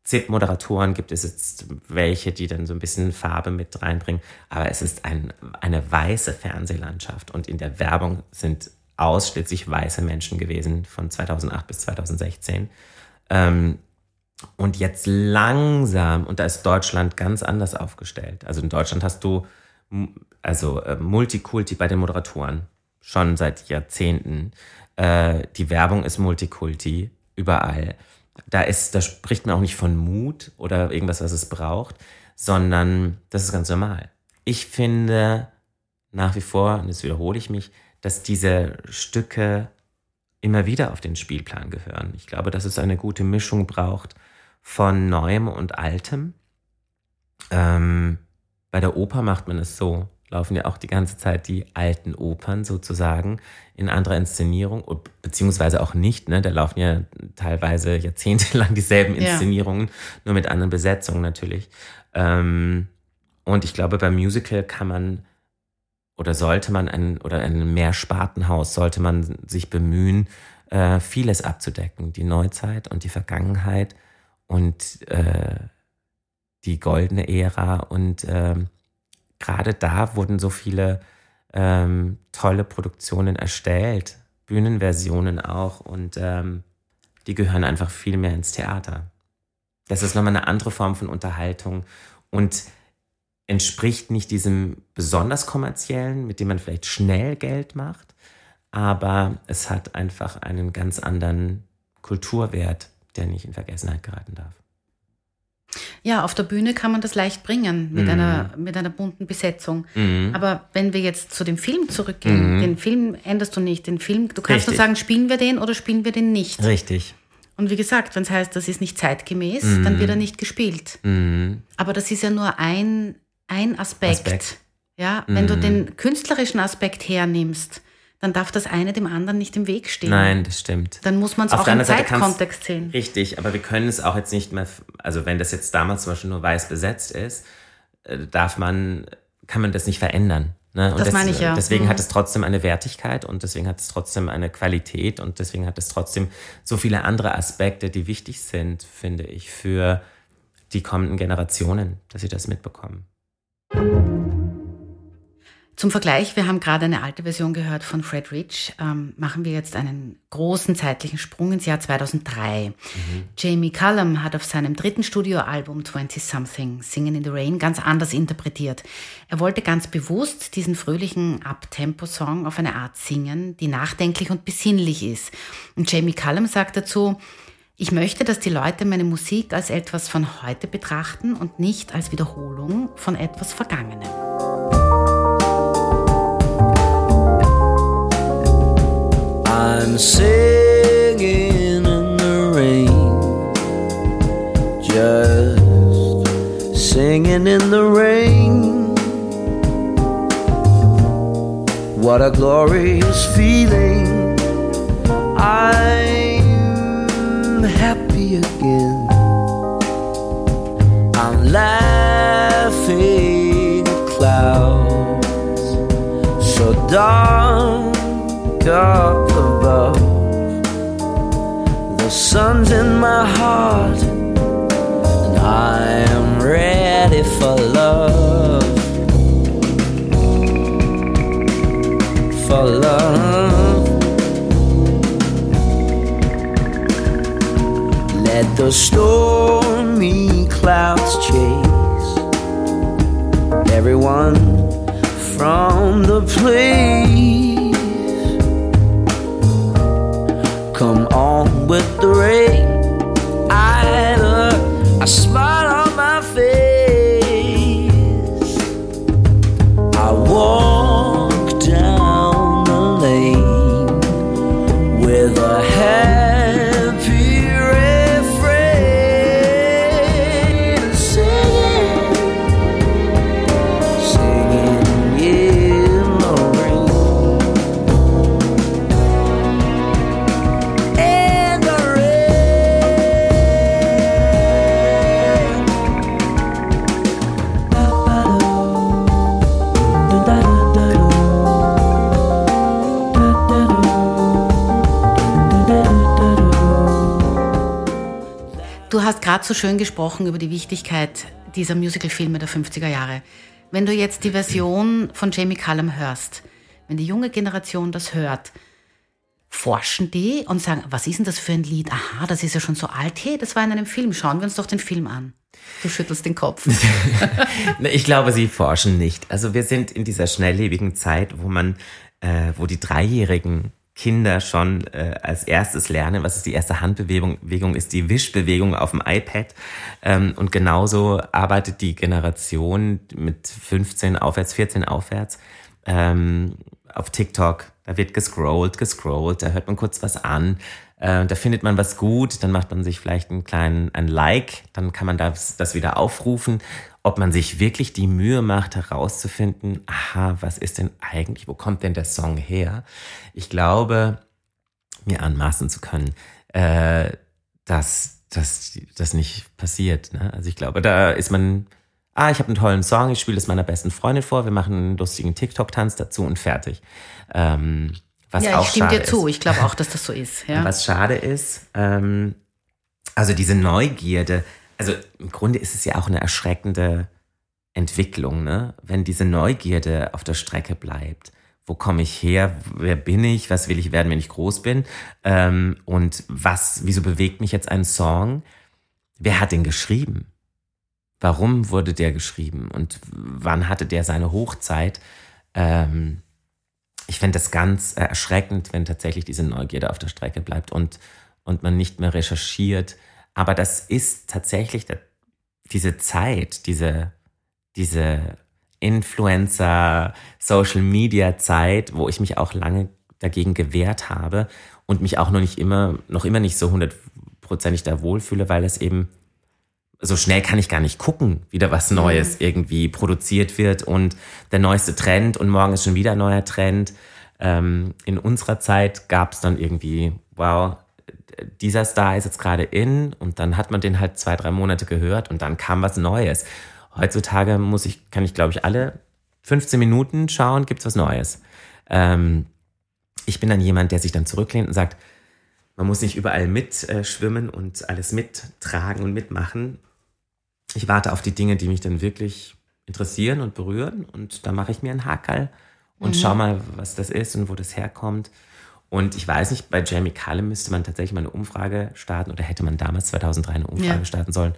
ZIP-Moderatoren gibt es jetzt welche, die dann so ein bisschen Farbe mit reinbringen. Aber es ist ein, eine weiße Fernsehlandschaft und in der Werbung sind ausschließlich weiße Menschen gewesen von 2008 bis 2016. Ähm, und jetzt langsam, und da ist Deutschland ganz anders aufgestellt. Also in Deutschland hast du also äh, Multikulti bei den Moderatoren schon seit Jahrzehnten. Äh, die Werbung ist Multikulti überall. Da ist, da spricht man auch nicht von Mut oder irgendwas, was es braucht, sondern das ist ganz normal. Ich finde nach wie vor, und jetzt wiederhole ich mich, dass diese Stücke immer wieder auf den Spielplan gehören. Ich glaube, dass es eine gute Mischung braucht von Neuem und Altem. Ähm, bei der Oper macht man es so, laufen ja auch die ganze Zeit die alten Opern sozusagen in anderer Inszenierung, beziehungsweise auch nicht. Ne? Da laufen ja teilweise jahrzehntelang <laughs> dieselben Inszenierungen, ja. nur mit anderen Besetzungen natürlich. Ähm, und ich glaube, beim Musical kann man oder sollte man ein oder ein Mehrspartenhaus sollte man sich bemühen, äh, vieles abzudecken, die Neuzeit und die Vergangenheit und äh, die goldene Ära und äh, gerade da wurden so viele ähm, tolle Produktionen erstellt, Bühnenversionen auch und ähm, die gehören einfach viel mehr ins Theater. Das ist nochmal eine andere Form von Unterhaltung und entspricht nicht diesem besonders kommerziellen, mit dem man vielleicht schnell Geld macht, aber es hat einfach einen ganz anderen Kulturwert, der nicht in Vergessenheit geraten darf. Ja, auf der Bühne kann man das leicht bringen mit, mhm. einer, mit einer bunten Besetzung. Mhm. Aber wenn wir jetzt zu dem Film zurückgehen, mhm. den Film änderst du nicht. Den Film, du kannst Richtig. nur sagen, spielen wir den oder spielen wir den nicht. Richtig. Und wie gesagt, wenn es heißt, das ist nicht zeitgemäß, dann wird er mhm. nicht gespielt. Mhm. Aber das ist ja nur ein, ein Aspekt. Aspekt. Ja, wenn du mhm. den künstlerischen Aspekt hernimmst, dann darf das eine dem anderen nicht im Weg stehen. Nein, das stimmt. Dann muss man es auch im Zeitkontext sehen. Richtig, aber wir können es auch jetzt nicht mehr, also wenn das jetzt damals zum Beispiel nur weiß besetzt ist, äh, darf man, kann man das nicht verändern. Ne? Das, das meine ich ja. Deswegen mhm. hat es trotzdem eine Wertigkeit und deswegen hat es trotzdem eine Qualität und deswegen hat es trotzdem so viele andere Aspekte, die wichtig sind, finde ich, für die kommenden Generationen, dass sie das mitbekommen. Zum Vergleich, wir haben gerade eine alte Version gehört von Fred Rich, ähm, machen wir jetzt einen großen zeitlichen Sprung ins Jahr 2003. Mhm. Jamie Cullum hat auf seinem dritten Studioalbum 20 Something Singing in the Rain ganz anders interpretiert. Er wollte ganz bewusst diesen fröhlichen Uptempo-Song auf eine Art singen, die nachdenklich und besinnlich ist. Und Jamie Cullum sagt dazu, ich möchte, dass die Leute meine Musik als etwas von heute betrachten und nicht als Wiederholung von etwas Vergangenem. I'm singing in the rain, just singing in the rain. What a glorious feeling! I'm happy again. I'm laughing at clouds so dark up above. The sun's in my heart, and I am ready for love. For love. Let the stormy clouds chase everyone from the place. On with the rain. I look, I smile on my face. I walk gerade so schön gesprochen über die Wichtigkeit dieser Musical-Filme der 50er Jahre. Wenn du jetzt die Version von Jamie Cullum hörst, wenn die junge Generation das hört, forschen die und sagen, was ist denn das für ein Lied? Aha, das ist ja schon so alt. Hey, das war in einem Film. Schauen wir uns doch den Film an. Du schüttelst den Kopf. <laughs> <laughs> ich glaube, sie forschen nicht. Also wir sind in dieser schnelllebigen Zeit, wo man, äh, wo die Dreijährigen Kinder schon äh, als erstes lernen, was ist die erste Handbewegung, Bewegung ist die Wischbewegung auf dem iPad. Ähm, und genauso arbeitet die Generation mit 15 aufwärts, 14 aufwärts ähm, auf TikTok. Da wird gescrollt, gescrollt, da hört man kurz was an. Äh, da findet man was gut, dann macht man sich vielleicht einen kleinen ein Like, dann kann man das, das wieder aufrufen. Ob man sich wirklich die Mühe macht, herauszufinden, aha, was ist denn eigentlich, wo kommt denn der Song her? Ich glaube, mir anmaßen zu können, äh, dass das dass nicht passiert. Ne? Also ich glaube, da ist man, ah, ich habe einen tollen Song, ich spiele es meiner besten Freundin vor, wir machen einen lustigen TikTok-Tanz dazu und fertig. Ähm, was ja, auch ich stimme dir zu. Ist. Ich glaube auch, dass das so ist. <laughs> Ja. Was schade ist, ähm, also diese Neugierde, also im Grunde ist es ja auch eine erschreckende Entwicklung, ne? wenn diese Neugierde auf der Strecke bleibt. Wo komme ich her? Wer bin ich? Was will ich werden, wenn ich groß bin? Ähm, und was, wieso bewegt mich jetzt ein Song? Wer hat den geschrieben? Warum wurde der geschrieben? Und wann hatte der seine Hochzeit? Ähm, ich fände das ganz äh, erschreckend, wenn tatsächlich diese Neugierde auf der Strecke bleibt und, und man nicht mehr recherchiert. Aber das ist tatsächlich der, diese Zeit, diese, diese Influencer, Social Media Zeit, wo ich mich auch lange dagegen gewehrt habe und mich auch noch nicht immer, noch immer nicht so hundertprozentig da wohlfühle, weil es eben so schnell kann ich gar nicht gucken, wieder was Neues irgendwie produziert wird und der neueste Trend und morgen ist schon wieder ein neuer Trend. Ähm, in unserer Zeit gab es dann irgendwie, wow, dieser Star ist jetzt gerade in und dann hat man den halt zwei, drei Monate gehört und dann kam was Neues. Heutzutage muss ich, kann ich glaube ich alle 15 Minuten schauen, gibt's was Neues. Ähm, ich bin dann jemand, der sich dann zurücklehnt und sagt, man muss nicht überall mitschwimmen äh, und alles mittragen und mitmachen. Ich warte auf die Dinge, die mich dann wirklich interessieren und berühren und da mache ich mir einen Hakel und mhm. schau mal, was das ist und wo das herkommt. Und ich weiß nicht, bei Jamie Cullum müsste man tatsächlich mal eine Umfrage starten oder hätte man damals 2003 eine Umfrage ja. starten sollen.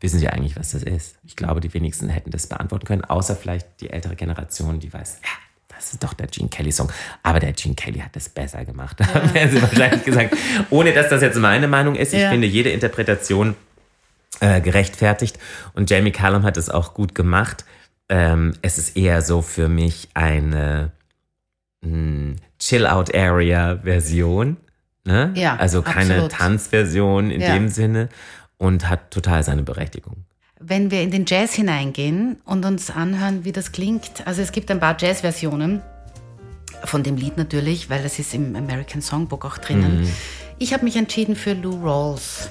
Wissen Sie eigentlich, was das ist? Ich glaube, die wenigsten hätten das beantworten können, außer vielleicht die ältere Generation, die weiß, ja, das ist doch der Gene Kelly-Song. Aber der Gene Kelly hat das besser gemacht. <laughs> Ja. Da wären sie wahrscheinlich gesagt. Ohne dass das jetzt meine Meinung ist. Ich ja. finde jede Interpretation äh, gerechtfertigt. Und Jamie Callum hat es auch gut gemacht. Ähm, es ist eher so für mich eine hm, Chill-Out-Area-Version. Ne? Ja, also keine absolut. Tanzversion in Ja. dem Sinne und hat total seine Berechtigung. Wenn wir in den Jazz hineingehen und uns anhören, wie das klingt, also es gibt ein paar Jazz-Versionen von dem Lied natürlich, weil das ist im American Songbook auch drinnen. Ich habe mich entschieden für Lou Rawls.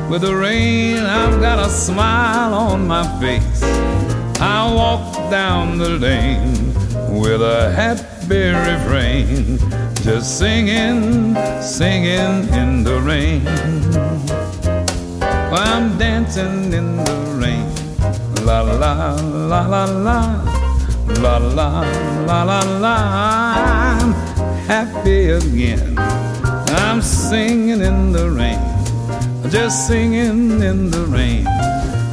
with the rain, I've got a smile on my face. I walk down the lane with a happy refrain, just singing, singing in the rain. I'm dancing in the rain, la la la la la. La la la la la, I'm happy again. I'm singing in the rain, just singing in the rain.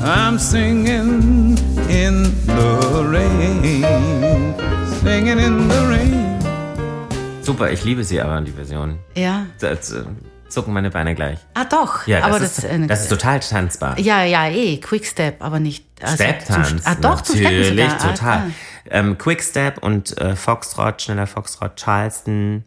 I'm singing in the rain, singing in the rain. Super, ich liebe sie aber, die Version. Ja. Da äh, zucken meine Beine gleich. Ah, doch. Ja, aber das, das, ist, äh, das ist total tanzbar. Ja, ja, eh, Quickstep, aber nicht. Also Step-Tanz. Ah, doch, zum Steppen Natürlich, sogar. Ah, total. ah. Ähm, Quickstep und äh, Foxtrot, schneller Foxtrot, Charleston,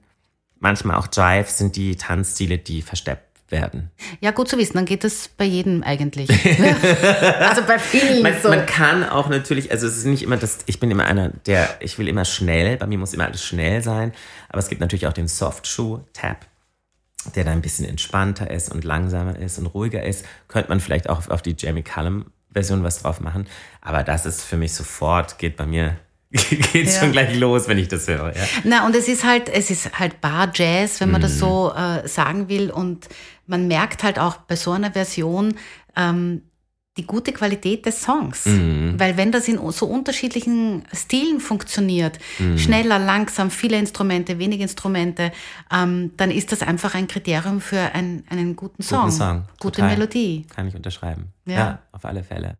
manchmal auch Jive sind die Tanzstile, die versteppt werden. Ja, gut zu wissen, dann geht das bei jedem eigentlich. <laughs> also bei vielen Man, so. man kann auch natürlich, also es ist nicht immer das, ich bin immer einer, der, ich will immer schnell, bei mir muss immer alles schnell sein, aber es gibt natürlich auch den Softshoe-Tap, der da ein bisschen entspannter ist und langsamer ist und ruhiger ist. Könnte man vielleicht auch auf, die Jamie Cullum-Version was drauf machen, aber das ist für mich sofort, geht bei mir, <laughs> geht Ja. schon gleich los, wenn ich das höre. Ja. Na, und es ist halt, es ist halt Bar Jazz, wenn man das so äh, sagen will. Und man merkt halt auch bei so einer Version, ähm, die gute Qualität des Songs. Mhm. Weil wenn das in so unterschiedlichen Stilen funktioniert, mhm. schneller, langsam, viele Instrumente, wenige Instrumente, ähm, dann ist das einfach ein Kriterium für ein, einen guten Song. Guten Song. Gute Total. Melodie. Kann ich unterschreiben. Ja. ja, auf alle Fälle.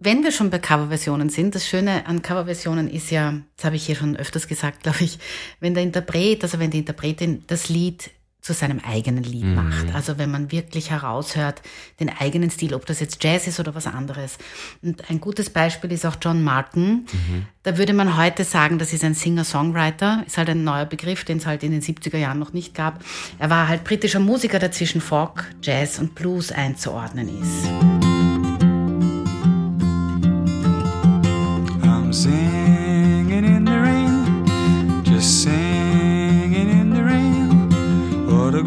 Wenn wir schon bei Coverversionen sind, das Schöne an Coverversionen ist ja, das habe ich hier schon öfters gesagt, <laughs> glaube ich, wenn der Interpret, also wenn die Interpretin das Lied zu seinem eigenen Lied mhm. macht. Also wenn man wirklich heraushört, den eigenen Stil, ob das jetzt Jazz ist oder was anderes. Und ein gutes Beispiel ist auch John Martin. Mhm. Da würde man heute sagen, das ist ein Singer-Songwriter, ist halt ein neuer Begriff, den es halt in den 70er Jahren noch nicht gab. Er war halt britischer Musiker, der zwischen Folk, Jazz und Blues einzuordnen ist. I'm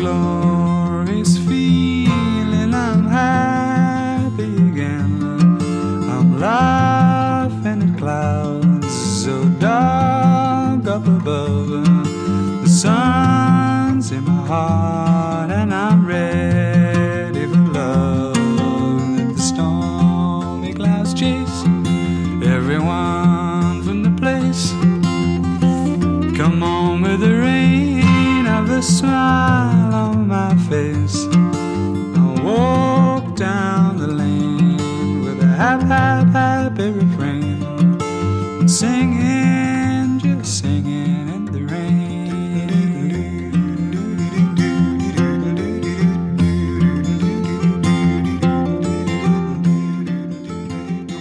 glorious feeling. I'm happy again. I'm laughing at clouds so dark up above. The sun's in my heart, and I'm ready for love. Let the stormy clouds chase everyone from the place. Come on with the rain, have a smile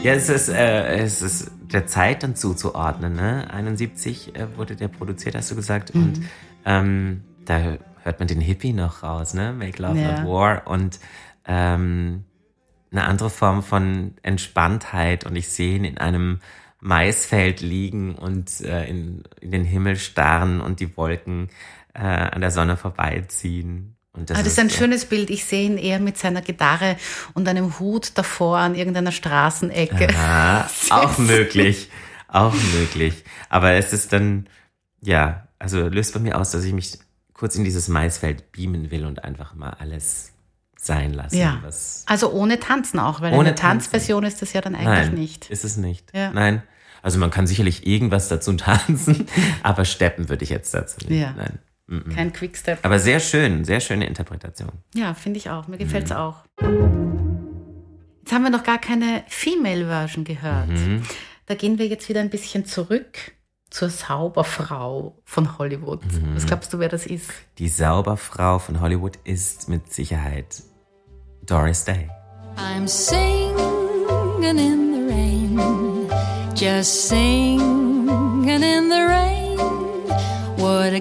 Ja, es ist, äh, es ist der Zeit dann zuzuordnen. Ne? 71 äh, wurde der produziert, hast du gesagt. Mhm. Und ähm, da hört man den Hippie noch raus, ne? Make Love ja. Not War und ähm, eine andere Form von Entspanntheit und ich sehe ihn in einem Maisfeld liegen und äh, in, in den Himmel starren und die Wolken äh, an der Sonne vorbeiziehen. Das, ah, das ist ein so schönes Bild. Ich sehe ihn eher mit seiner Gitarre und einem Hut davor an irgendeiner Straßenecke. Aha, <laughs> auch möglich, auch möglich. Aber es ist dann, ja, also löst bei mir aus, dass ich mich kurz in dieses Maisfeld beamen will und einfach mal alles sein lassen. Ja. also ohne Tanzen auch, weil ohne eine Tanzversion ist das ja dann eigentlich Nein, nicht. Ist es nicht. Ja. Nein. Also man kann sicherlich irgendwas dazu tanzen, <laughs> aber steppen würde ich jetzt dazu nicht. Ja. Nein. Kein Quickstep. Aber sehr schön, sehr schöne Interpretation. Ja, finde ich auch. Mir gefällt es mhm. auch. Jetzt haben wir noch gar keine Female-Version gehört. Mhm. Da gehen wir jetzt wieder ein bisschen zurück zur Sauberfrau von Hollywood. Mhm. Was glaubst du, wer das ist? Die Sauberfrau von Hollywood ist mit Sicherheit Doris Day. I'm singing in the rain, just singing in the rain. What a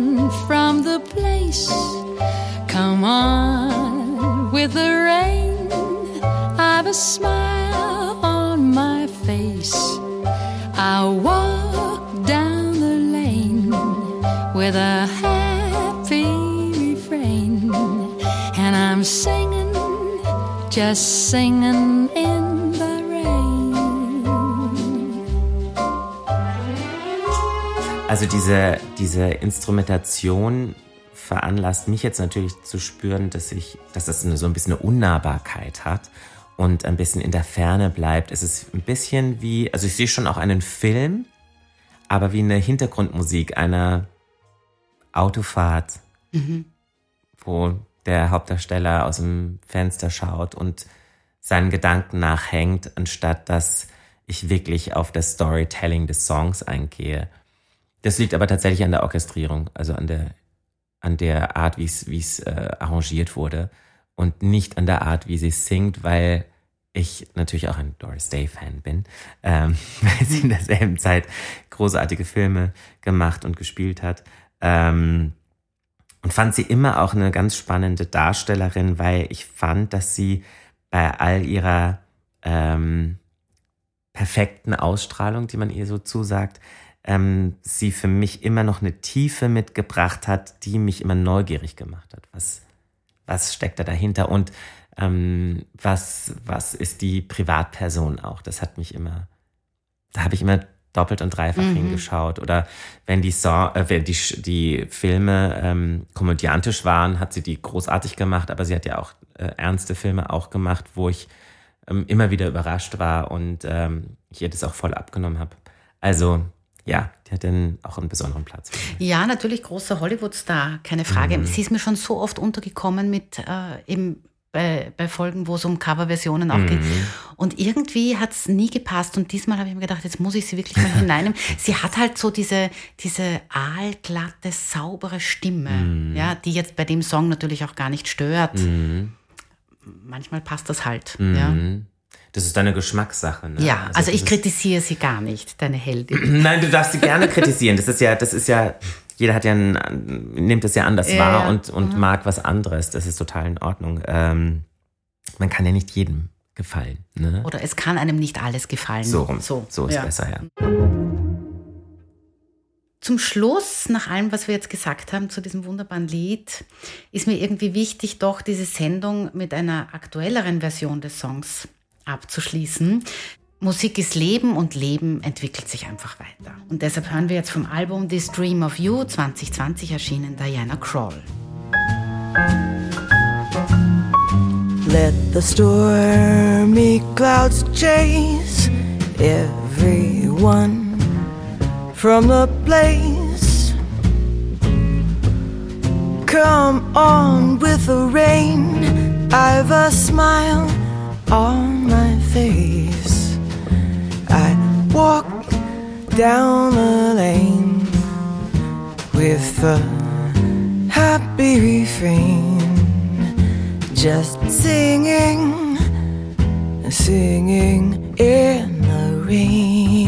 from the place. Come on with the rain, I've a smile on my face. I'll walk down the lane with a happy refrain. And I'm singing, just singing Also diese, diese Instrumentation veranlasst mich jetzt natürlich zu spüren, dass ich, dass das eine, so ein bisschen eine Unnahbarkeit hat und ein bisschen in der Ferne bleibt. Es ist ein bisschen wie, also ich sehe schon auch einen Film, aber wie eine Hintergrundmusik einer Autofahrt, mhm. wo der Hauptdarsteller aus dem Fenster schaut und seinen Gedanken nachhängt, anstatt dass ich wirklich auf das Storytelling des Songs eingehe. Das liegt aber tatsächlich an der Orchestrierung, also an der, an der Art, wie es, äh, arrangiert wurde und nicht an der Art, wie sie singt, weil ich natürlich auch ein Doris Day-Fan bin, ähm, <laughs> weil sie in derselben Zeit großartige Filme gemacht und gespielt hat. Ähm, und fand sie immer auch eine ganz spannende Darstellerin, weil ich fand, dass sie bei all ihrer ähm, perfekten Ausstrahlung, die man ihr so zusagt, ähm, sie für mich immer noch eine Tiefe mitgebracht hat, die mich immer neugierig gemacht hat. Was, was steckt da dahinter und ähm, was, was ist die Privatperson auch? Das hat mich immer, da habe ich immer doppelt und dreifach mhm. hingeschaut. Oder wenn die, Song, äh, wenn die, die Filme ähm, komödiantisch waren, hat sie die großartig gemacht, aber sie hat ja auch äh, ernste Filme auch gemacht, wo ich ähm, immer wieder überrascht war und ähm, ich ihr das auch voll abgenommen habe. Also ja, die hat dann auch einen besonderen Platz. Ja, natürlich großer Hollywood-Star, keine Frage. Mhm. Sie ist mir schon so oft untergekommen mit äh, eben bei, bei Folgen, wo es um Coverversionen auch mhm. geht. Und irgendwie hat es nie gepasst. Und diesmal habe ich mir gedacht, jetzt muss ich sie wirklich mal hineinnehmen. <laughs> sie hat halt so diese, diese aalglatte, saubere Stimme, mhm. ja, die jetzt bei dem Song natürlich auch gar nicht stört. Mhm. Manchmal passt das halt. Ja. Das ist deine Geschmackssache. Ne? Ja, also, also ich kritisiere sie gar nicht, deine Heldin. <clears throat> Nein, du darfst sie gerne kritisieren. Das ist ja, das ist ja, jeder hat ja ein, nimmt es ja anders ja, wahr und, und mhm. mag was anderes. Das ist total in Ordnung. Ähm, man kann ja nicht jedem gefallen. Ne? Oder es kann einem nicht alles gefallen. So rum. So, so ist ja. besser, ja. Zum Schluss, nach allem, was wir jetzt gesagt haben zu diesem wunderbaren Lied, ist mir irgendwie wichtig, doch diese Sendung mit einer aktuelleren Version des Songs abzuschließen. Musik ist Leben und Leben entwickelt sich einfach weiter. Und deshalb hören wir jetzt vom Album This Dream of You 2020 erschienen Diana Kroll. Let the stormy clouds chase everyone from the place. Come on with the rain. I've a smile on my face. I walk down the lane with a happy refrain, just singing, singing in the rain.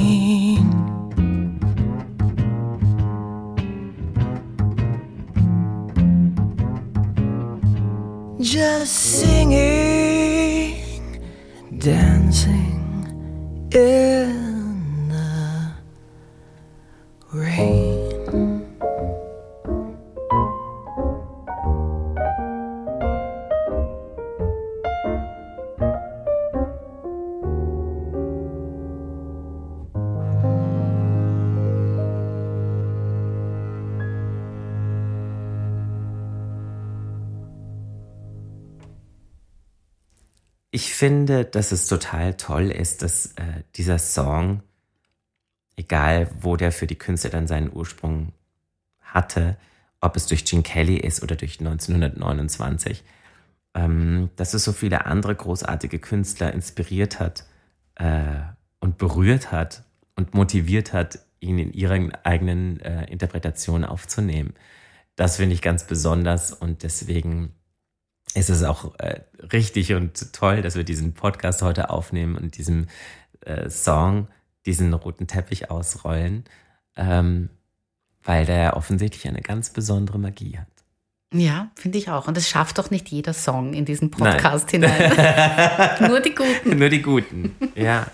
Dancing. In finde, dass es total toll ist, dass äh, dieser Song, egal wo der für die Künstler dann seinen Ursprung hatte, ob es durch Gene Kelly ist oder durch 1929, ähm, dass es so viele andere großartige Künstler inspiriert hat äh, und berührt hat und motiviert hat, ihn in ihren eigenen äh, Interpretationen aufzunehmen. Das finde ich ganz besonders und deswegen ist es auch äh, richtig und toll, dass wir diesen Podcast heute aufnehmen und diesem äh, Song diesen roten Teppich ausrollen, ähm, weil der offensichtlich eine ganz besondere Magie hat. Ja, finde ich auch. Und es schafft doch nicht jeder Song in diesen Podcast Nein. hinein. <laughs> Nur die Guten. Nur die Guten, ja.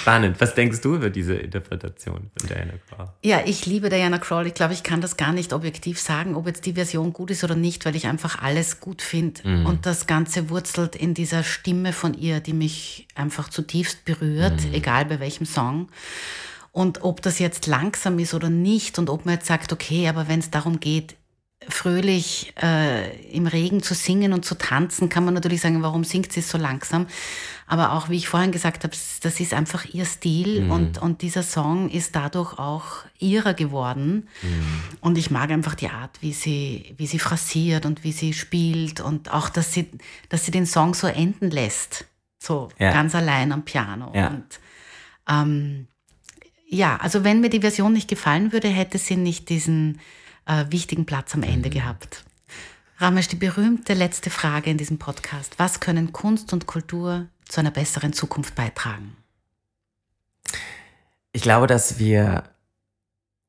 Spannend. Was denkst du über diese Interpretation von Diana Krall? Ja, ich liebe Diana Krall. Ich glaube, ich kann das gar nicht objektiv sagen, ob jetzt die Version gut ist oder nicht, weil ich einfach alles gut finde. Mhm. Und das Ganze wurzelt in dieser Stimme von ihr, die mich einfach zutiefst berührt, mhm. egal bei welchem Song. Und ob das jetzt langsam ist oder nicht und ob man jetzt sagt, okay, aber wenn es darum geht, fröhlich äh, im Regen zu singen und zu tanzen, kann man natürlich sagen, warum singt sie so langsam? Aber auch, wie ich vorhin gesagt habe, das ist einfach ihr Stil mhm. und, und dieser Song ist dadurch auch ihrer geworden. Mhm. Und ich mag einfach die Art, wie sie, wie sie phrasiert und wie sie spielt und auch, dass sie, dass sie den Song so enden lässt. So ja. ganz allein am Piano. Ja. Und ähm, ja, also wenn mir die Version nicht gefallen würde, hätte sie nicht diesen äh, wichtigen Platz am Ende mhm. gehabt. Ramesh, die berühmte letzte Frage in diesem Podcast. Was können Kunst und Kultur zu einer besseren Zukunft beitragen? Ich glaube, dass wir,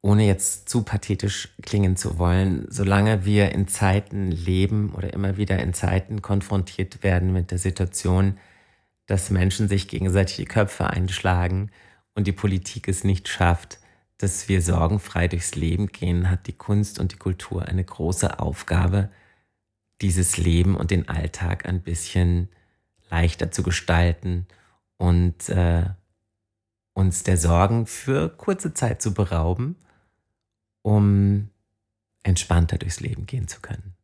ohne jetzt zu pathetisch klingen zu wollen, solange wir in Zeiten leben oder immer wieder in Zeiten konfrontiert werden mit der Situation, dass Menschen sich gegenseitig die Köpfe einschlagen und die Politik es nicht schafft, dass wir sorgenfrei durchs Leben gehen, hat die Kunst und die Kultur eine große Aufgabe, dieses Leben und den Alltag ein bisschen leichter zu gestalten und äh, uns der Sorgen für kurze Zeit zu berauben, um entspannter durchs Leben gehen zu können.